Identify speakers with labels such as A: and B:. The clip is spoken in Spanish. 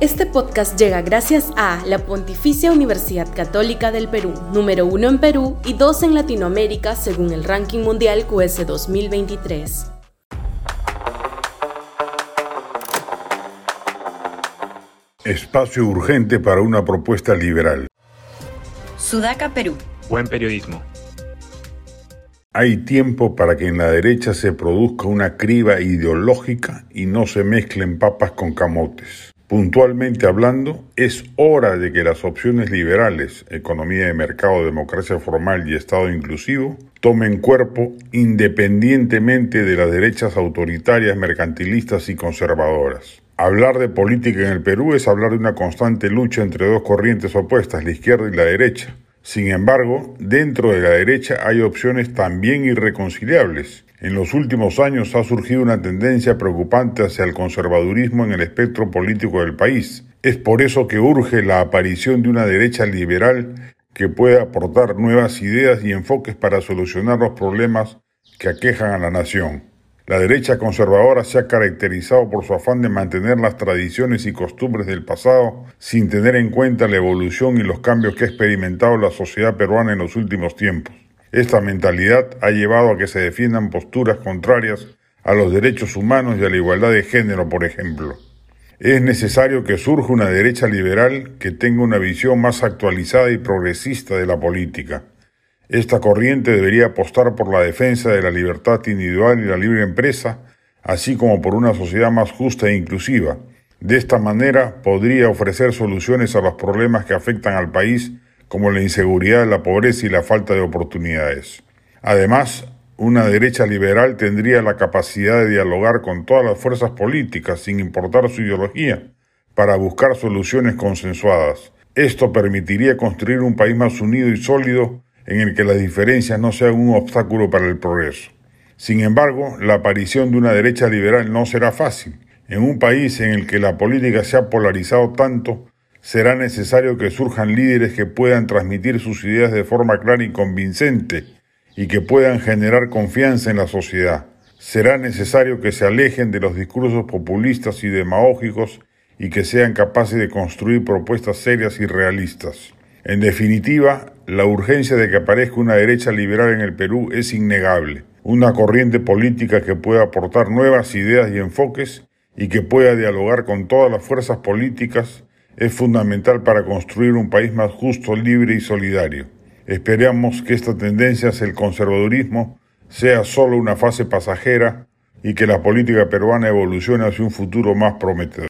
A: Este podcast llega gracias a la Pontificia Universidad Católica del Perú, número uno en Perú y dos en Latinoamérica según el ranking mundial QS 2023.
B: Espacio urgente para una propuesta liberal.
C: Sudaca, Perú.
D: Buen periodismo.
B: Hay tiempo para que en la derecha se produzca una criba ideológica y no se mezclen papas con camotes. Puntualmente hablando, es hora de que las opciones liberales, economía de mercado, democracia formal y Estado inclusivo, tomen cuerpo independientemente de las derechas autoritarias, mercantilistas y conservadoras. Hablar de política en el Perú es hablar de una constante lucha entre dos corrientes opuestas, la izquierda y la derecha. Sin embargo, dentro de la derecha hay opciones también irreconciliables. En los últimos años ha surgido una tendencia preocupante hacia el conservadurismo en el espectro político del país. Es por eso que urge la aparición de una derecha liberal que pueda aportar nuevas ideas y enfoques para solucionar los problemas que aquejan a la nación. La derecha conservadora se ha caracterizado por su afán de mantener las tradiciones y costumbres del pasado sin tener en cuenta la evolución y los cambios que ha experimentado la sociedad peruana en los últimos tiempos. Esta mentalidad ha llevado a que se defiendan posturas contrarias a los derechos humanos y a la igualdad de género, por ejemplo. Es necesario que surja una derecha liberal que tenga una visión más actualizada y progresista de la política esta corriente debería apostar por la defensa de la libertad individual y la libre empresa, así como por una sociedad más justa e inclusiva. De esta manera podría ofrecer soluciones a los problemas que afectan al país, como la inseguridad, la pobreza y la falta de oportunidades. Además, una derecha liberal tendría la capacidad de dialogar con todas las fuerzas políticas, sin importar su ideología, para buscar soluciones consensuadas. Esto permitiría construir un país más unido y sólido en el que las diferencias no sean un obstáculo para el progreso. Sin embargo, la aparición de una derecha liberal no será fácil. En un país en el que la política se ha polarizado tanto, será necesario que surjan líderes que puedan transmitir sus ideas de forma clara y convincente y que puedan generar confianza en la sociedad. Será necesario que se alejen de los discursos populistas y demagógicos y que sean capaces de construir propuestas serias y realistas. En definitiva, la urgencia de que aparezca una derecha liberal en el Perú es innegable, una corriente política que pueda aportar nuevas ideas y enfoques y que pueda dialogar con todas las fuerzas políticas es fundamental para construir un país más justo, libre y solidario. Esperamos que esta tendencia hacia el conservadurismo sea solo una fase pasajera y que la política peruana evolucione hacia un futuro más prometedor.